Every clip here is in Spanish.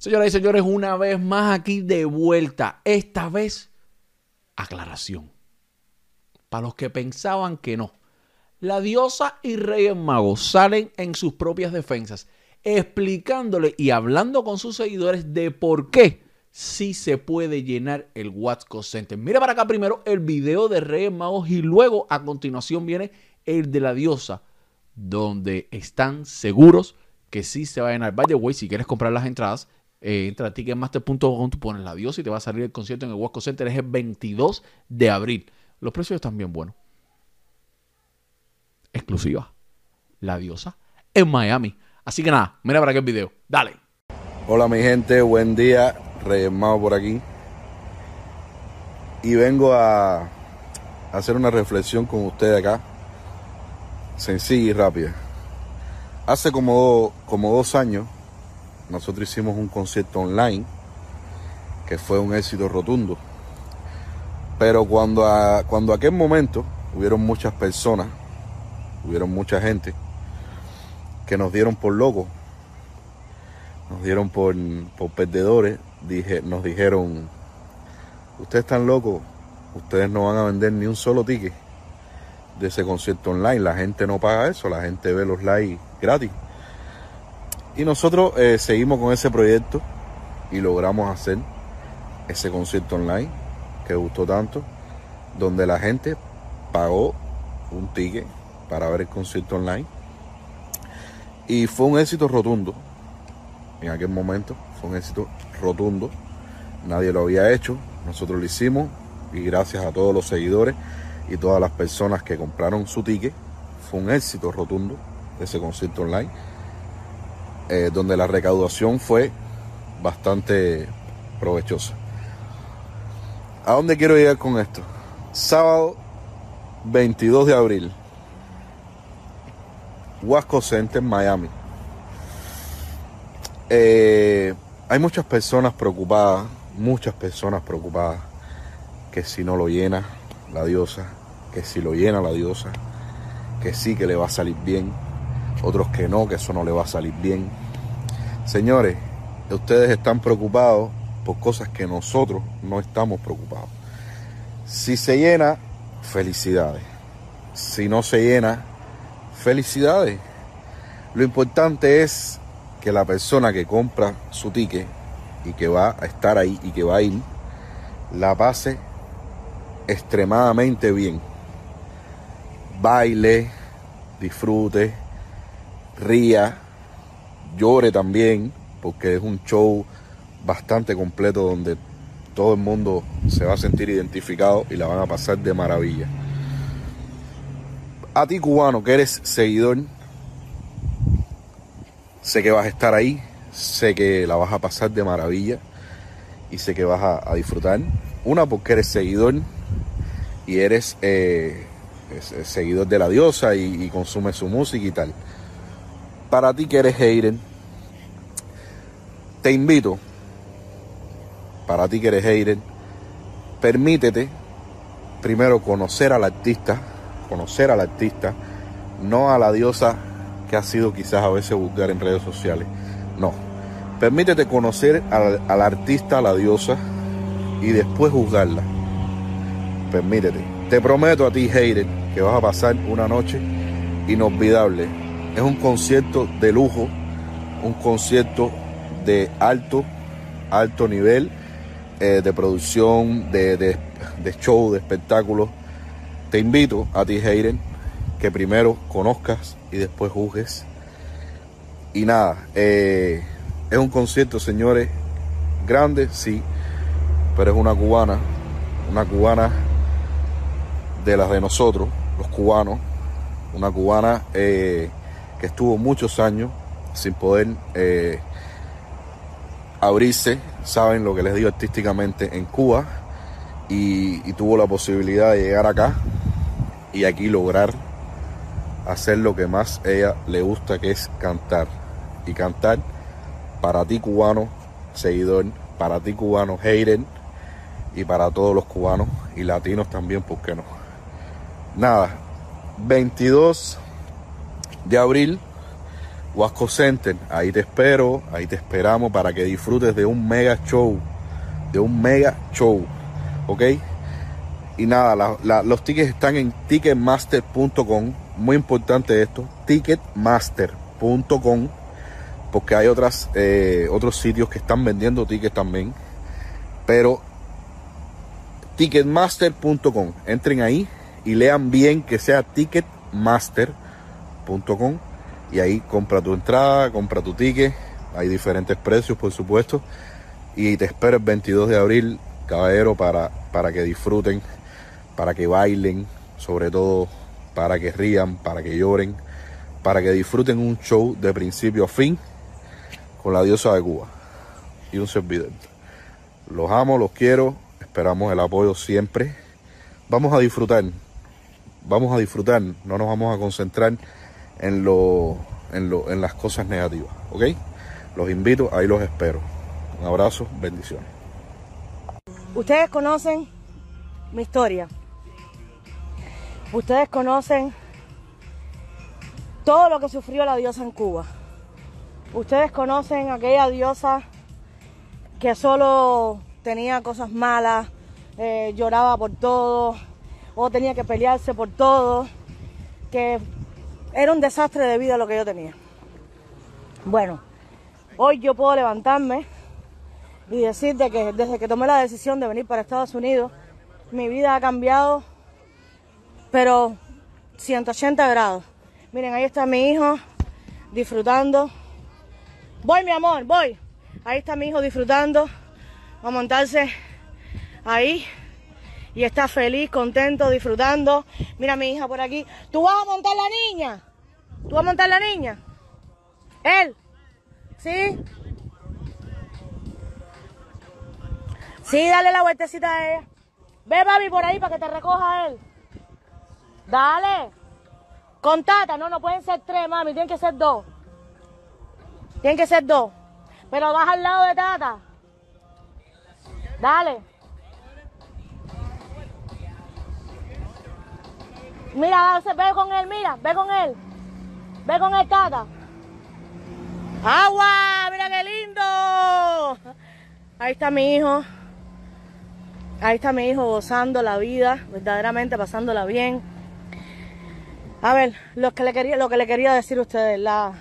Señoras y señores, una vez más aquí de vuelta. Esta vez, aclaración. Para los que pensaban que no. La diosa y Reyes Magos salen en sus propias defensas, explicándole y hablando con sus seguidores de por qué sí se puede llenar el Watco Center. Mira para acá primero el video de Reyes Magos y luego a continuación viene el de la diosa, donde están seguros que sí se va a llenar. By the si quieres comprar las entradas, eh, entra a ticketmaster.com, tú pones la diosa y te va a salir el concierto en el Wasco Center. Es el 22 de abril. Los precios están bien buenos. Exclusiva. La diosa en Miami. Así que nada, mira para qué video. Dale. Hola mi gente, buen día. Reyes Magos por aquí. Y vengo a hacer una reflexión con ustedes acá. Sencilla y rápida. Hace como, como dos años nosotros hicimos un concierto online que fue un éxito rotundo. Pero cuando, a, cuando aquel momento hubieron muchas personas, hubieron mucha gente que nos dieron por locos, nos dieron por, por perdedores, dije, nos dijeron, ustedes están locos, ustedes no van a vender ni un solo ticket de ese concierto online, la gente no paga eso, la gente ve los likes gratis. Y nosotros eh, seguimos con ese proyecto y logramos hacer ese concierto online que gustó tanto, donde la gente pagó un ticket para ver el concierto online. Y fue un éxito rotundo. En aquel momento fue un éxito rotundo. Nadie lo había hecho. Nosotros lo hicimos. Y gracias a todos los seguidores y todas las personas que compraron su ticket, fue un éxito rotundo ese concierto online. Eh, donde la recaudación fue bastante provechosa. ¿A dónde quiero llegar con esto? Sábado 22 de abril, Wasco Center, Miami. Eh, hay muchas personas preocupadas, muchas personas preocupadas que si no lo llena la diosa, que si lo llena la diosa, que sí que le va a salir bien, otros que no, que eso no le va a salir bien. Señores, ustedes están preocupados por cosas que nosotros no estamos preocupados. Si se llena, felicidades. Si no se llena, felicidades. Lo importante es que la persona que compra su ticket y que va a estar ahí y que va a ir, la pase extremadamente bien. Baile, disfrute, ría, llore también, porque es un show bastante completo donde todo el mundo se va a sentir identificado y la van a pasar de maravilla. A ti cubano que eres seguidor, sé que vas a estar ahí, sé que la vas a pasar de maravilla y sé que vas a, disfrutar. Una porque eres seguidor y eres eh, seguidor de la diosa y, y consumes su música y tal. Para ti que eres hater, te invito, para ti que eres hater, permítete primero conocer al artista, conocer al artista, no a la diosa que ha sido quizás a veces vulgar en redes sociales. No. Permítete conocer al, al artista, a la diosa, y después juzgarla. Permítete. Te prometo a ti, hater, que vas a pasar una noche inolvidable. Es un concierto de lujo, un concierto de alto, alto nivel eh, de producción, de, de, show, de espectáculos. Te invito a ti, hater, que primero conozcas y después juzgues. y nada, eh, es un concierto, señores, grande, sí, pero es una cubana, una cubana de las de nosotros, los cubanos, una cubana eh, que estuvo muchos años sin poder eh, abrirse, saben lo que les digo artísticamente, en Cuba y, tuvo la posibilidad de llegar acá y aquí lograr hacer lo que más ella le gusta, que es cantar. Y cantar para ti cubano, seguidor, para ti cubano, hater, y para todos los cubanos y latinos también, ¿por qué no? Nada, 22 de abril, Huasco Center, ahí te espero, ahí te esperamos para que disfrutes de un mega show, de un mega show, ¿ok? Y nada, los tickets están en ticketmaster.com, muy importante esto, ticketmaster.com, porque hay otras, eh, otros sitios que están vendiendo tickets también, pero ticketmaster.com, entren ahí y lean bien que sea ticketmaster.com y ahí compra tu entrada, compra tu ticket, hay diferentes precios por supuesto y te espero el 22 de abril, caballero, para, para que disfruten, para que bailen, sobre todo para que rían, para que lloren, para que disfruten un show de principio a fin con la diosa de Cuba y un servidor. Los amo, los quiero, esperamos el apoyo siempre. Vamos a disfrutar, vamos a disfrutar, no nos vamos a concentrar en, lo, en, lo, en las cosas negativas, ¿ok? Los invito, ahí los espero. Un abrazo, bendiciones. Ustedes conocen mi historia. Ustedes conocen todo lo que sufrió la diosa en Cuba. Ustedes conocen aquella diosa que solo tenía cosas malas, eh, lloraba por todo, o tenía que pelearse por todo, que era un desastre de vida lo que yo tenía. Bueno, hoy yo puedo levantarme y decirte que desde que tomé la decisión de venir para Estados Unidos, mi vida ha cambiado, pero 180 grados. Miren, ahí está mi hijo disfrutando. Voy, mi amor, voy. Ahí está mi hijo disfrutando. Va a montarse ahí. Y está feliz, contento, disfrutando. Mira mi hija por aquí. ¿Tú vas a montar la niña? ¿Tú vas a montar la niña? ¿Él? ¿Sí? Sí, dale la vueltecita a ella. Ve, papi, por ahí para que te recoja él. Dale. Con tata, no, no pueden ser tres, mami, tienen que ser dos. Tienen que ser dos. Pero vas al lado de tata. Dale. Mira, ve con él, mira, ve con él. Ve con el tata. ¡Agua! ¡Mira qué lindo! Ahí está mi hijo. Ahí está mi hijo gozando la vida, verdaderamente pasándola bien. A ver, lo que le quería, lo que le quería decir a ustedes, la,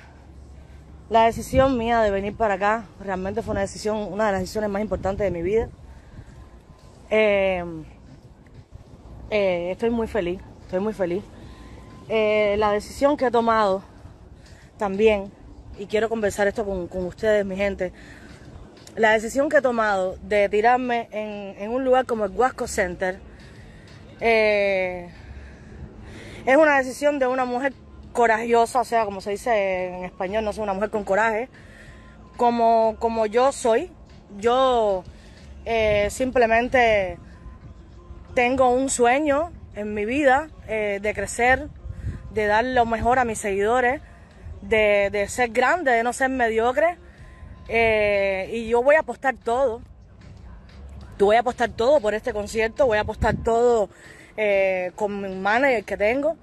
la decisión mía de venir para acá realmente fue una decisión, una de las decisiones más importantes de mi vida. Eh, eh, estoy muy feliz, estoy muy feliz. Eh, la decisión que he tomado también, y quiero conversar esto con, ustedes, mi gente, la decisión que he tomado de tirarme en, un lugar como el Huasco Center eh, es una decisión de una mujer corajosa, o sea, como se dice en español, no soy una mujer con coraje, como, como yo soy. Yo eh, simplemente tengo un sueño en mi vida eh, de crecer, de dar lo mejor a mis seguidores, de, de ser grande, de no ser mediocre. Eh, y yo voy a apostar todo. Yo voy a apostar todo por este concierto, voy a apostar todo eh, con mi manager que tengo.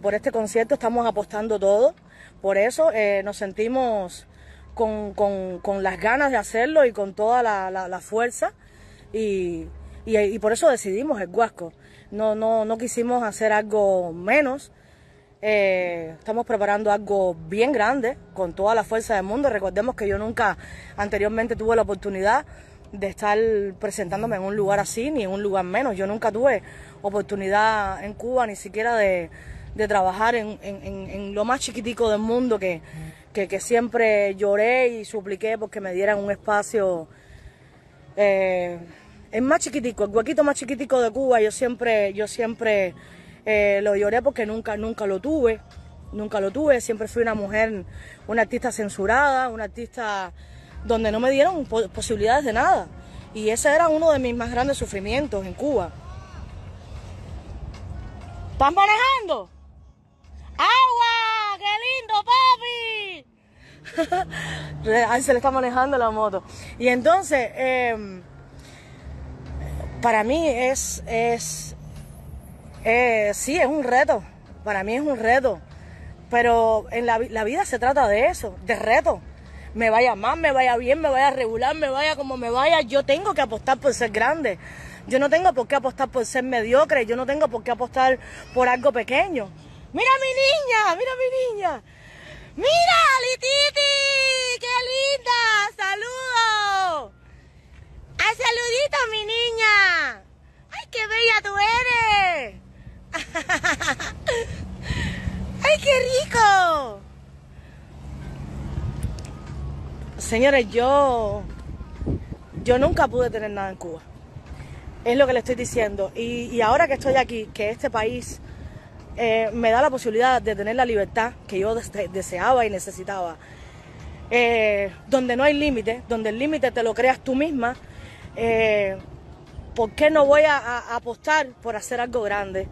Por este concierto estamos apostando todo. Por eso nos sentimos con, con- con las ganas de hacerlo y con toda la, la- fuerza. Y, y- y por eso decidimos el Huasco. No, no, no quisimos hacer algo menos. Eh, estamos preparando algo bien grande, con toda la fuerza del mundo. Recordemos que yo nunca anteriormente tuve la oportunidad de estar presentándome en un lugar así, ni en un lugar menos. Yo nunca tuve oportunidad en Cuba, ni siquiera de, de trabajar en, en- en- lo más chiquitico del mundo que, que, que siempre lloré y supliqué porque me dieran un espacio eh, el más chiquitico, el huequito más chiquitico de Cuba, yo siempre, yo siempre eh, lo lloré porque nunca, nunca lo tuve, nunca lo tuve, siempre fui una mujer, una artista censurada, una artista donde no me dieron po- posibilidades de nada. Y ese era uno de mis más grandes sufrimientos en Cuba. ¿Estás manejando? ¡Agua! ¡Qué lindo, papi! Ahí se le está manejando la moto. Y entonces, eh, para mí es, es, eh, sí, es un reto. Para mí es un reto. Pero en la, la vida se trata de eso, de reto. Me vaya mal, me vaya bien, me vaya regular, me vaya como me vaya, yo tengo que apostar por ser grande. Yo no tengo por qué apostar por ser mediocre, yo no tengo por qué apostar por algo pequeño. Mira mi niña, mira mi niña. Mira, Lititi, qué linda, saludo. ¡Ay, saludito, mi niña! ¡Ay, qué bella tú eres! ¡Ay, qué rico! Señores, yo. Yo nunca pude tener nada en Cuba. Es lo que le estoy diciendo. Y, ahora que estoy aquí, que este país eh, me da la posibilidad de tener la libertad que yo dese- deseaba y necesitaba, eh, donde no hay límite, donde el límite te lo creas tú misma, eh, ¿por qué no voy a, apostar por hacer algo grande?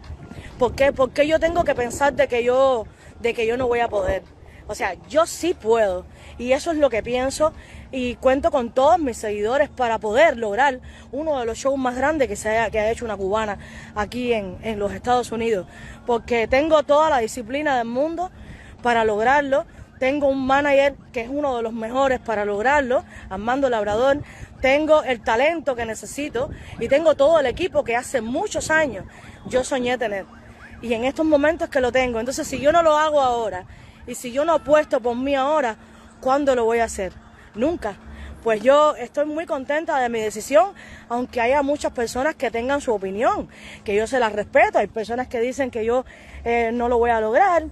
¿Por qué, por qué yo tengo que pensar de que yo, de que yo no voy a poder? O sea, yo sí puedo y eso es lo que pienso y cuento con todos mis seguidores para poder lograr uno de los shows más grandes que se haya, que ha hecho una cubana aquí en, en los Estados Unidos, porque tengo toda la disciplina del mundo para lograrlo. Tengo un manager que es uno de los mejores para lograrlo, Armando Labrador. Tengo el talento que necesito y tengo todo el equipo que hace muchos años yo soñé tener. Y en estos momentos que lo tengo. Entonces, si yo no lo hago ahora y si yo no apuesto por mí ahora, ¿cuándo lo voy a hacer? Nunca. Pues yo estoy muy contenta de mi decisión, aunque haya muchas personas que tengan su opinión, que yo se las respeto. Hay personas que dicen que yo eh, no lo voy a lograr.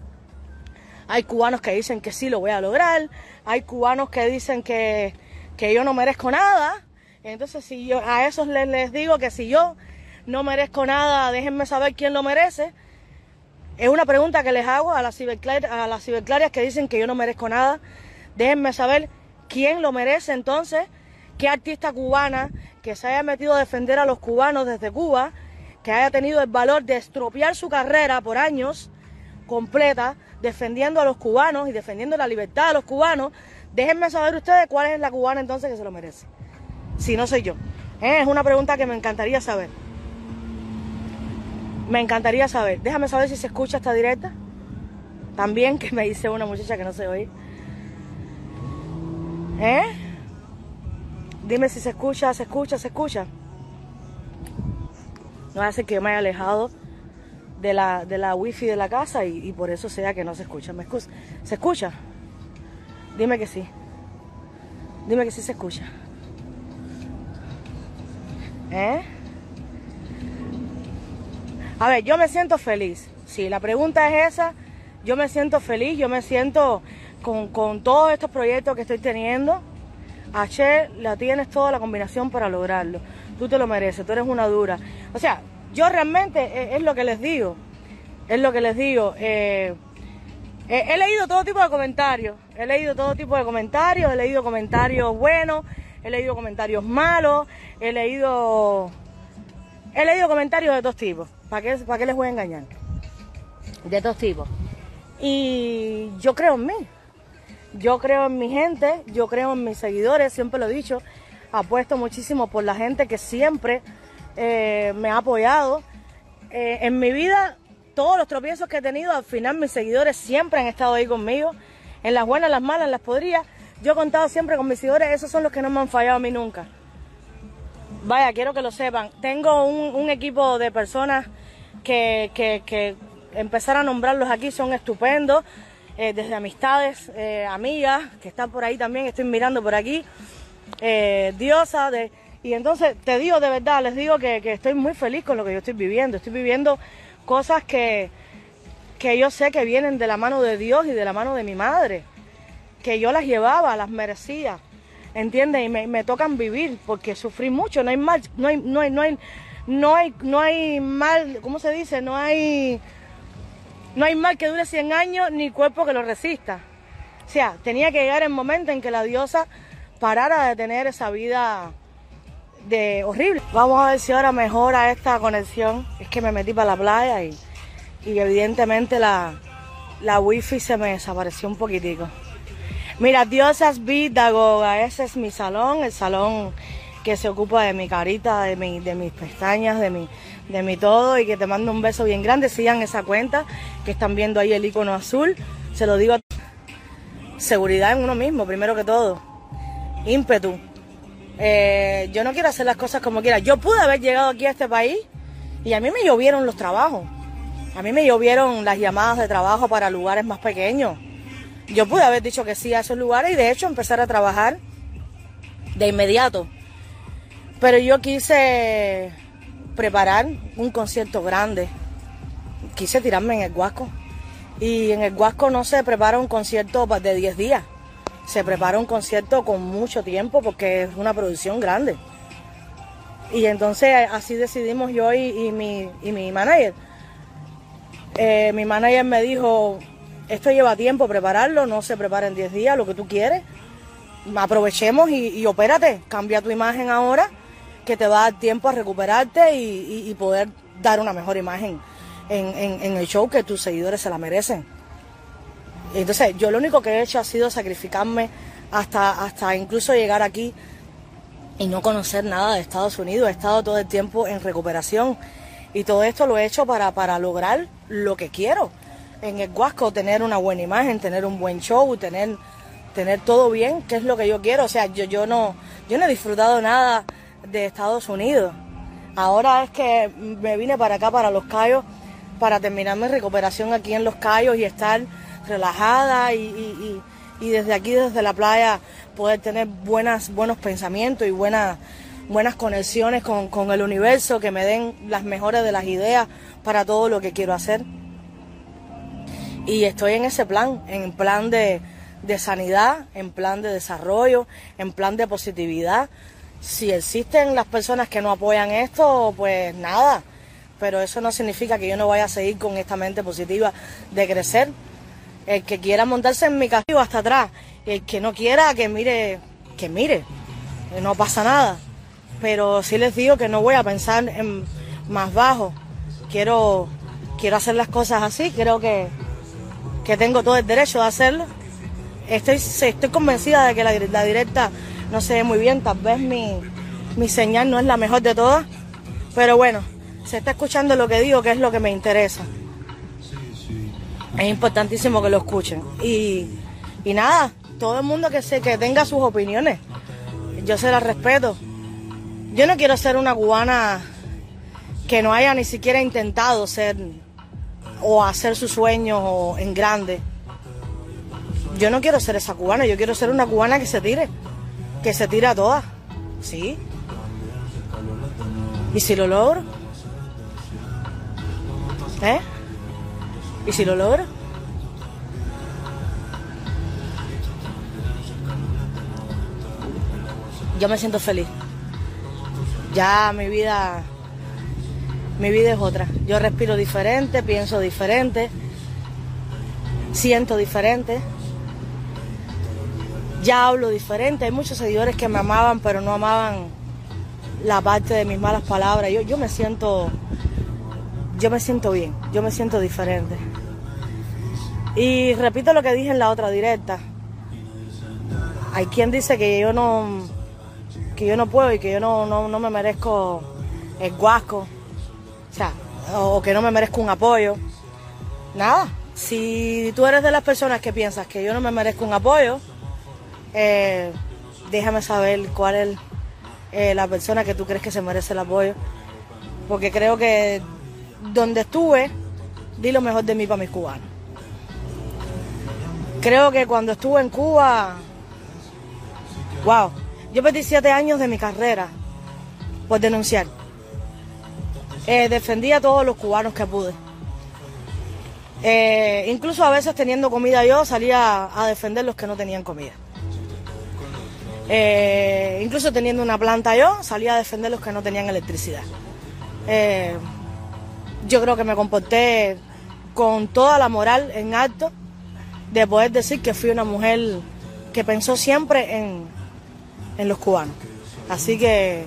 Hay cubanos que dicen que sí lo voy a lograr. Hay cubanos que dicen que, que yo no merezco nada. Entonces, si yo a esos les, les digo que si yo no merezco nada, déjenme saber quién lo merece. Es una pregunta que les hago a las, a las ciberclarias que dicen que yo no merezco nada. Déjenme saber quién lo merece entonces, qué artista cubana que se haya metido a defender a los cubanos desde Cuba, que haya tenido el valor de estropear su carrera por años completa, defendiendo a los cubanos y defendiendo la libertad de los cubanos. Déjenme saber ustedes cuál es la cubana entonces que se lo merece. Si no soy yo. ¿Eh? Es una pregunta que me encantaría saber. Me encantaría saber. Déjame saber si se escucha esta directa. También que me dice una muchacha que no se oye. ¿Eh? Dime si se escucha, se escucha, se escucha. No hace que yo me haya alejado de la, de la wifi de la casa y, y por eso sea que no se escucha. ¿Me escucha? ¿Se escucha? Dime que sí. Dime que sí se escucha. ¿Eh? A ver, yo me siento feliz. Si la pregunta es esa, yo me siento feliz, yo me siento con, con todos estos proyectos que estoy teniendo. H, la tienes toda la combinación para lograrlo. Tú te lo mereces, tú eres una dura. O sea, yo realmente eh, es, lo que les digo. Es lo que les digo. eh, he leído todo tipo de comentarios. He leído todo tipo de comentarios. He leído comentarios buenos. He leído comentarios malos. He leído. He leído comentarios de todos tipos. ¿Para qué, ¿Para qué les voy a engañar? De todos tipos. Y yo creo en mí. Yo creo en mi gente, yo creo en mis seguidores, siempre lo he dicho. Apuesto muchísimo por la gente que siempre eh, me ha apoyado. Eh, en mi vida, todos los tropiezos que he tenido, al final mis seguidores siempre han estado ahí conmigo. En las buenas, en las malas, las podridas. Yo he contado siempre con mis seguidores, esos son los que no me han fallado a mí nunca. Vaya, quiero que lo sepan. Tengo un, equipo de personas que, que, que empezar a nombrarlos aquí son estupendos. eh, desde amistades, eh, amigas que están por ahí también, estoy mirando por aquí. eh, diosa de... Y entonces te digo de verdad, les digo que, que estoy muy feliz con lo que yo estoy viviendo. Estoy viviendo cosas que, que yo sé que vienen de la mano de Dios y de la mano de mi madre. que yo las llevaba, las merecía, ¿entiendes? Y me, me tocan vivir porque sufrí mucho, no hay mal, no hay, no hay, no hay, no hay, no hay mal, ¿cómo se dice? No hay, no hay mal que dure 100 años ni cuerpo que lo resista. O sea, tenía que llegar el momento en que la diosa parara de tener esa vida de horrible. Vamos a ver si ahora mejora esta conexión. Es que me metí para la playa y, y evidentemente la, la wifi se me desapareció un poquitico. Mira, Diosas Vidagoga, ese es mi salón, el salón que se ocupa de mi carita, de, mi, de mis pestañas, de mi, de mi todo y que te mando un beso bien grande. Sigan esa cuenta que están viendo ahí el icono azul. Se lo digo a seguridad en uno mismo, primero que todo. Ímpetu. Eh, yo no quiero hacer las cosas como quiera. Yo pude haber llegado aquí a este país y a mí me llovieron los trabajos. A mí me llovieron las llamadas de trabajo para lugares más pequeños. Yo pude haber dicho que sí a esos lugares y de hecho empezar a trabajar de inmediato. Pero yo quise preparar un concierto grande. Quise tirarme en el Guasco. Y en el Guasco no se prepara un concierto de 10 días. Se prepara un concierto con mucho tiempo porque es una producción grande. Y entonces así decidimos yo y, mi, y mi manager. Eh, mi manager me dijo, esto lleva tiempo prepararlo, no se prepara en 10 días, lo que tú quieres. Aprovechemos y, y opérate, cambia tu imagen ahora, que te va a dar tiempo a recuperarte y, poder dar una mejor imagen en, en- en el show que tus seguidores se la merecen. Entonces, yo lo único que he hecho ha sido sacrificarme hasta, hasta incluso llegar aquí y no conocer nada de Estados Unidos. He estado todo el tiempo en recuperación y todo esto lo he hecho para, para lograr lo que quiero. En el Guasco, tener una buena imagen, tener un buen show, tener, tener todo bien, que es lo que yo quiero. O sea, yo, yo, no, yo no he disfrutado nada de Estados Unidos. Ahora es que me vine para acá, para Los Cayos, para terminar mi recuperación aquí en Los Cayos y estar relajada y, y- y- desde aquí, desde la playa, poder tener buenas, buenos pensamientos y buenas, buenas conexiones con, con el universo que me den las mejores de las ideas para todo lo que quiero hacer. Y estoy en ese plan, en plan de, de sanidad, en plan de desarrollo, en plan de positividad. Si existen las personas que no apoyan esto, pues nada. Pero eso no significa que yo no vaya a seguir con esta mente positiva de crecer. El que quiera montarse en mi castigo hasta atrás, el que no quiera que mire, que mire, no pasa nada. Pero sí les digo que no voy a pensar en más bajo. Quiero, quiero hacer las cosas así, creo que, que tengo todo el derecho de hacerlo. Estoy, estoy convencida de que la directa no se ve muy bien, tal vez mi, mi señal no es la mejor de todas, pero bueno, se está escuchando lo que digo, que es lo que me interesa. Es importantísimo que lo escuchen. Y, y nada, todo el mundo que, se, que tenga sus opiniones, yo se las respeto. Yo no quiero ser una cubana que no haya ni siquiera intentado ser o hacer sus sueños en grande. Yo no quiero ser esa cubana, yo quiero ser una cubana que se tire, que se tire a todas. Sí. ¿Y si lo logro? ¿Eh? ¿Y si lo logro? Yo me siento feliz. Ya mi vida mi vida es otra. Yo respiro diferente, pienso diferente, siento diferente. Ya hablo diferente. Hay muchos seguidores que me amaban, pero no amaban la parte de mis malas palabras. Yo, yo me siento, yo me siento bien, yo me siento diferente. Y repito lo que dije en la otra directa. Hay quien dice que yo no, yo no puedo y que yo no, no, no me merezco el guasco. O sea, o que no me merezco un apoyo. Nada, si tú eres de las personas que piensas que yo no me merezco un apoyo, eh, déjame saber cuál es eh, la persona que tú crees que se merece el apoyo. Porque creo que donde estuve, di lo mejor de mí para mis cubanos. Creo que cuando estuve en Cuba, wow, yo perdí siete años de mi carrera por denunciar. Eh, defendí a todos los cubanos que pude. Eh, incluso a veces teniendo comida yo salía a defender los que no tenían comida. Eh, incluso teniendo una planta yo salía a defender los que no tenían electricidad. Yo creo que me comporté con toda la moral en alto de poder decir que fui una mujer que pensó siempre en, en los cubanos. Así que,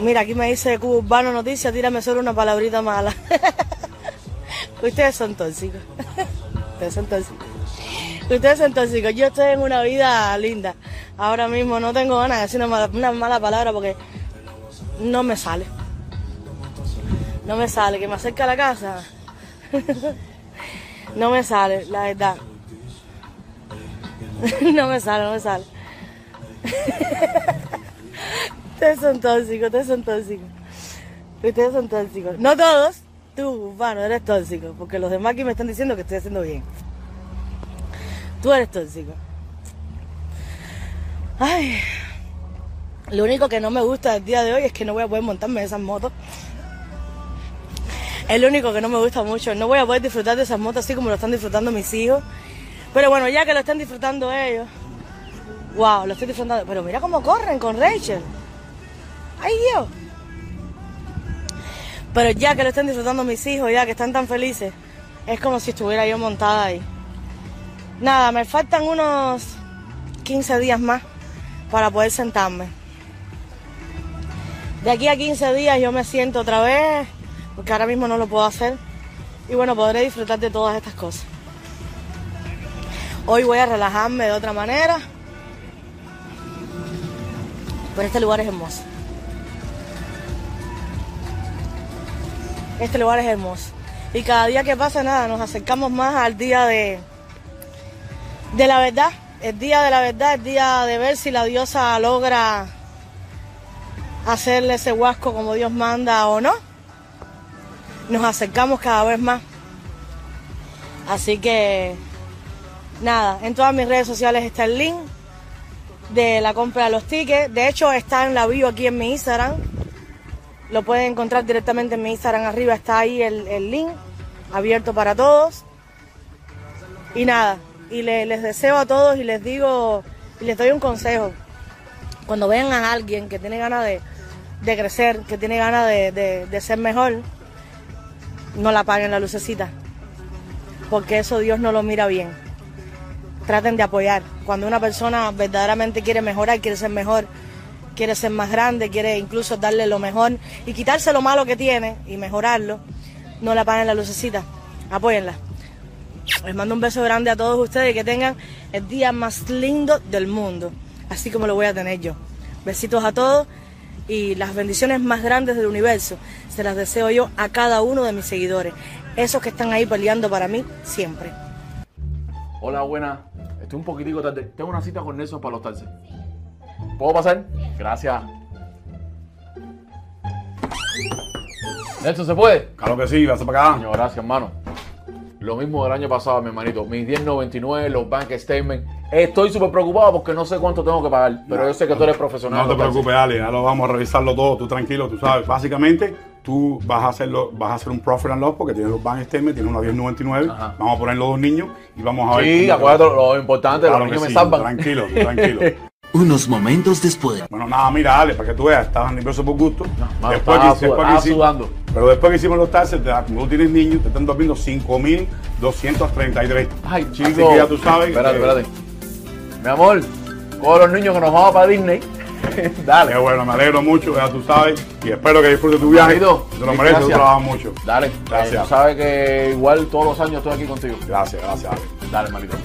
mira, aquí me dice Cubano Noticias, tírame solo una palabrita mala. Ustedes son tóxicos. Ustedes son tóxicos. Ustedes son tóxicos. Yo estoy en una vida linda. Ahora mismo no tengo ganas de decir una mala, palabra porque no me sale. No me sale. Que me acerque a la casa. no me sale, la verdad. no me sale, no me sale. ustedes son tóxicos, ustedes son tóxicos. Ustedes son tóxicos. No todos. Tú, bueno, eres tóxico. Porque los demás aquí me están diciendo que estoy haciendo bien. Tú eres tóxico. Ay. Lo único que no me gusta del día de hoy es que no voy a poder montarme en esas motos. Es lo único que no me gusta mucho. No voy a poder disfrutar de esas motos así como lo están disfrutando mis hijos. Pero bueno, ya que lo están disfrutando ellos. Wow, lo estoy disfrutando. Pero mira cómo corren con Rachel. ¡Ay Dios! Pero ya que lo están disfrutando mis hijos, ya que están tan felices, es como si estuviera yo montada ahí. Nada, me faltan unos 15 días más para poder sentarme. De aquí a 15 días yo me siento otra vez, porque ahora mismo no lo puedo hacer. Y bueno, podré disfrutar de todas estas cosas. Hoy voy a relajarme de otra manera. Pero este lugar es hermoso. Este lugar es hermoso. Y cada día que pasa, nada, nos acercamos más al día de, de la verdad. El día de la verdad, el día de ver si la diosa logra hacerle ese huasco como Dios manda o no. Nos acercamos cada vez más. Así que, nada, en todas mis redes sociales está el link de la compra de los tickets. De hecho, está en la bio aquí en mi Instagram. Lo pueden encontrar directamente en mi Instagram. Arriba está ahí el, el link abierto para todos. Y nada, y le- les deseo a todos y les digo y les doy un consejo. Cuando vean a alguien que tiene ganas de, de crecer, que tiene ganas de, de- de ser mejor, no la apaguen la lucecita. Porque eso Dios no lo mira bien. Traten de apoyar. Cuando una persona verdaderamente quiere mejorar, quiere ser mejor, quiere ser más grande, quiere incluso darle lo mejor y quitarse lo malo que tiene y mejorarlo, no la apaguen la lucecita. Apóyenla. Les mando un beso grande a todos ustedes y que tengan el día más lindo del mundo, así como lo voy a tener yo. Besitos a todos y las bendiciones más grandes del universo se las deseo yo a cada uno de mis seguidores, esos que están ahí peleando para mí siempre. Hola, buena. Estoy un poquitico tarde. Tengo una cita con Nelson para los taxis. ¿Puedo pasar? Gracias. Nelson, ¿se puede? Claro que sí, vas para acá. Coño, gracias, hermano. Lo mismo del año pasado, mi hermanito. Mis 10.99, los bank statements. Estoy súper preocupado porque no sé cuánto tengo que pagar. Pero yo sé que tú eres profesional. No te preocupes, Ale, ya lo vamos a revisarlo todo, tú tranquilo, tú sabes. Básicamente, tú vas a hacerlo, vas a hacer un profit and loss porque tienes los bank statements, tienes una 1099, Ajá. vamos a poner los dos niños y vamos a ver. Sí, acuérdate lo importante, Claro los que niños me salvan. Tranquilo, tranquilo. Unos momentos después. Bueno, nada, mira, Ale, para que tú veas, estabas nervioso por gusto. mano, después, estaba que, después que estaba hicimos, sudando. Pero después que hicimos los taxes, te- como tú tienes niños, te están durmiendo 5.233. Ay, Así chico. que ya tú sabes. Espérate, que- espérate. Mi amor, con los niños que nos vamos para Disney. Dale. Qué bueno, me alegro mucho, ya tú sabes. Y espero que disfrutes tu viaje. Manito, Te lo mereces, tú trabajas mucho. Dale. Gracias. Eh, tú sabes que igual todos los años estoy aquí contigo. Gracias, gracias. Ale. Dale, malito.